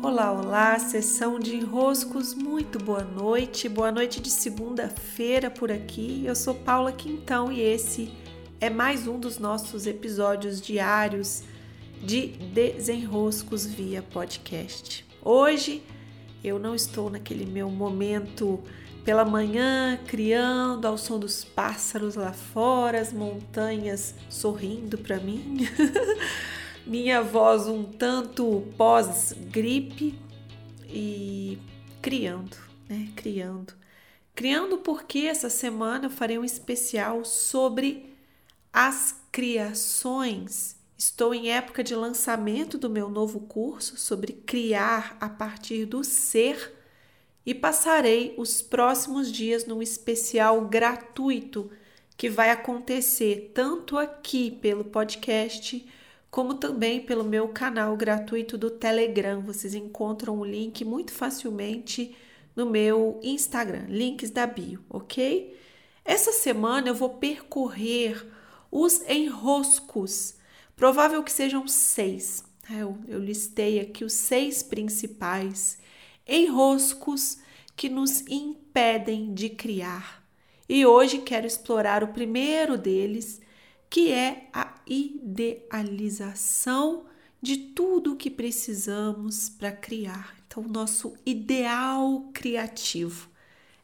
Olá, olá, sessão de enroscos, muito boa noite, boa noite de segunda-feira por aqui. Eu sou Paula Quintão e esse é mais um dos nossos episódios diários de desenroscos via podcast. Hoje eu não estou naquele meu momento pela manhã, criando ao som dos pássaros lá fora, as montanhas sorrindo para mim. minha voz um tanto pós-gripe e criando, né? Criando. Criando porque essa semana eu farei um especial sobre as criações. Estou em época de lançamento do meu novo curso sobre criar a partir do ser e passarei os próximos dias num especial gratuito que vai acontecer tanto aqui pelo podcast como também pelo meu canal gratuito do Telegram. Vocês encontram o link muito facilmente no meu Instagram, links da bio, ok? Essa semana eu vou percorrer os enroscos, provável que sejam seis. Né? Eu, eu listei aqui os seis principais enroscos que nos impedem de criar. E hoje quero explorar o primeiro deles, que é a idealização de tudo o que precisamos para criar. Então, nosso ideal criativo.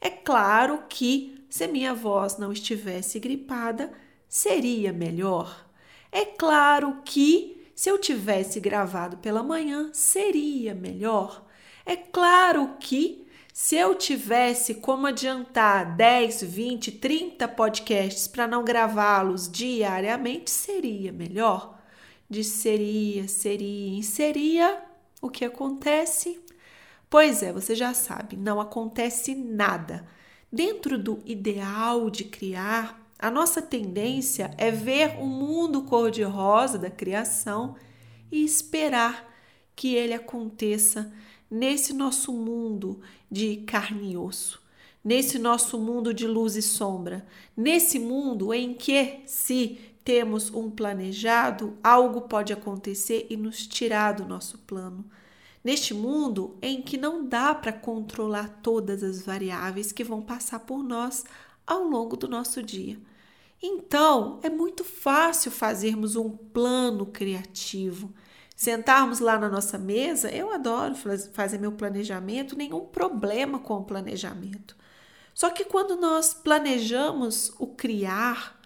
É claro que se minha voz não estivesse gripada, seria melhor. É claro que se eu tivesse gravado pela manhã, seria melhor. É claro que se eu tivesse como adiantar 10, 20, 30 podcasts para não gravá-los diariamente, seria melhor. De seria, seria, seria, o que acontece? Pois é, você já sabe, não acontece nada. Dentro do ideal de criar, a nossa tendência é ver o mundo cor-de-rosa da criação e esperar que ele aconteça nesse nosso mundo de carne e osso, nesse nosso mundo de luz e sombra, nesse mundo em que, se temos um planejado, algo pode acontecer e nos tirar do nosso plano. Neste mundo em que não dá para controlar todas as variáveis que vão passar por nós ao longo do nosso dia. Então, é muito fácil fazermos um plano criativo sentarmos lá na nossa mesa, eu adoro fazer meu planejamento, nenhum problema com o planejamento. Só que quando nós planejamos o criar,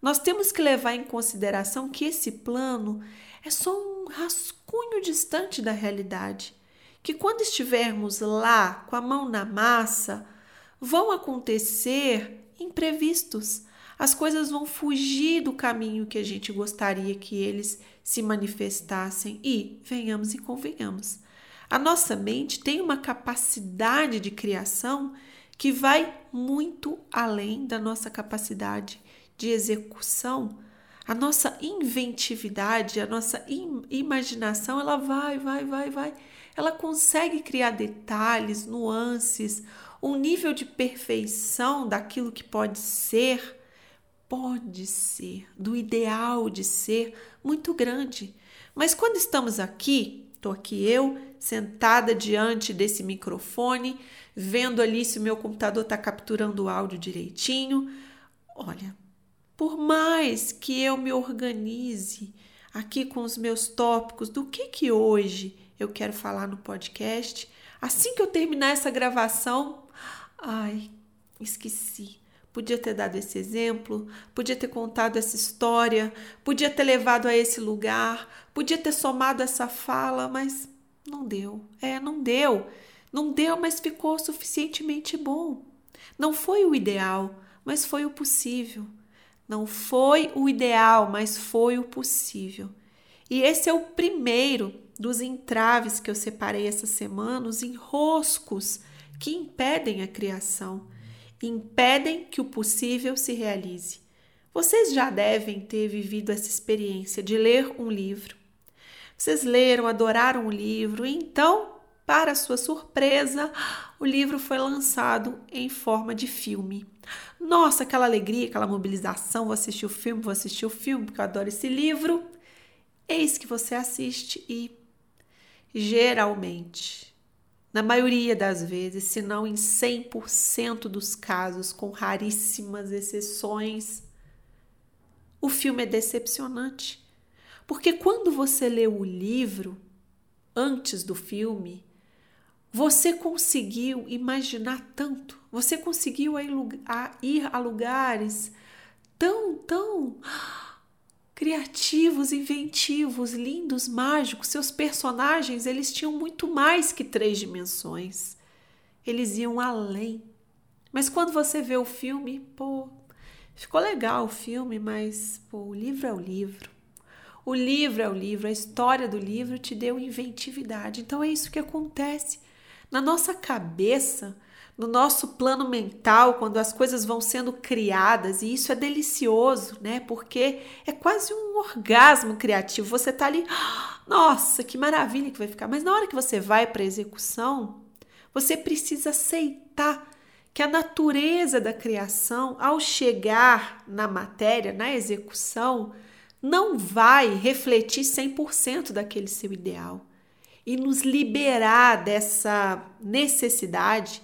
nós temos que levar em consideração que esse plano é só um rascunho distante da realidade. Que quando estivermos lá com a mão na massa, vão acontecer imprevistos. As coisas vão fugir do caminho que a gente gostaria que eles se manifestassem e, venhamos e convenhamos, a nossa mente tem uma capacidade de criação que vai muito além da nossa capacidade de execução. A nossa inventividade, a nossa im imaginação, ela vai, vai, vai, vai. Ela consegue criar detalhes, nuances, um nível de perfeição daquilo que pode ser pode ser, do ideal de ser, muito grande. Mas quando estamos aqui, estou aqui eu, sentada diante desse microfone, vendo ali se o meu computador está capturando o áudio direitinho. Olha, por mais que eu me organize aqui com os meus tópicos do que que hoje eu quero falar no podcast, assim que eu terminar essa gravação, ai, esqueci Podia ter dado esse exemplo, podia ter contado essa história, podia ter levado a esse lugar, podia ter somado essa fala, mas não deu. É, não deu. Não deu, mas ficou suficientemente bom. Não foi o ideal, mas foi o possível. Não foi o ideal, mas foi o possível. E esse é o primeiro dos entraves que eu separei essa semana, os enroscos que impedem a criação impedem que o possível se realize. Vocês já devem ter vivido essa experiência de ler um livro. Vocês leram, adoraram o livro, e então, para sua surpresa, o livro foi lançado em forma de filme. Nossa, aquela alegria, aquela mobilização, vou assistir o filme, vou assistir o filme, porque eu adoro esse livro. Eis que você assiste e geralmente, na maioria das vezes, se não em 100% dos casos, com raríssimas exceções, o filme é decepcionante. Porque quando você lê o livro antes do filme, você conseguiu imaginar tanto, você conseguiu ir a lugares tão, tão criativos, inventivos, lindos, mágicos. Seus personagens, eles tinham muito mais que três dimensões. Eles iam além. Mas quando você vê o filme, pô, ficou legal o filme, mas pô, o livro é o livro. O livro é o livro, a história do livro te deu inventividade. Então é isso que acontece na nossa cabeça, no nosso plano mental, quando as coisas vão sendo criadas, e isso é delicioso, né? Porque é quase um orgasmo criativo. Você tá ali, nossa, que maravilha que vai ficar. Mas na hora que você vai para execução, você precisa aceitar que a natureza da criação, ao chegar na matéria, na execução, não vai refletir 100% daquele seu ideal e nos liberar dessa necessidade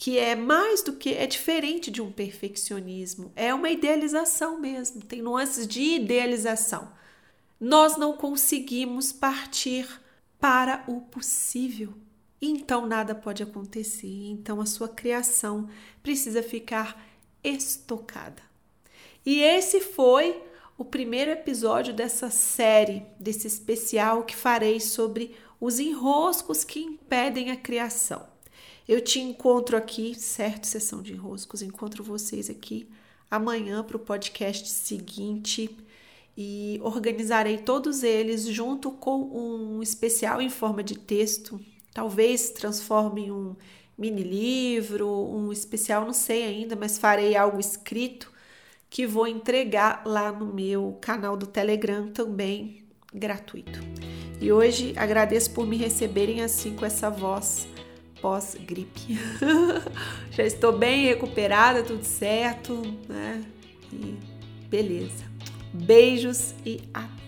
que é mais do que é diferente de um perfeccionismo, é uma idealização mesmo, tem nuances de idealização. Nós não conseguimos partir para o possível. Então nada pode acontecer, então a sua criação precisa ficar estocada. E esse foi o primeiro episódio dessa série, desse especial que farei sobre os enroscos que impedem a criação. Eu te encontro aqui, certo? Sessão de enroscos, encontro vocês aqui amanhã para o podcast seguinte e organizarei todos eles junto com um especial em forma de texto. Talvez transforme em um mini livro, um especial, não sei ainda, mas farei algo escrito que vou entregar lá no meu canal do Telegram também gratuito. E hoje agradeço por me receberem assim com essa voz pós-gripe. Já estou bem recuperada, tudo certo, né? E beleza. Beijos e até!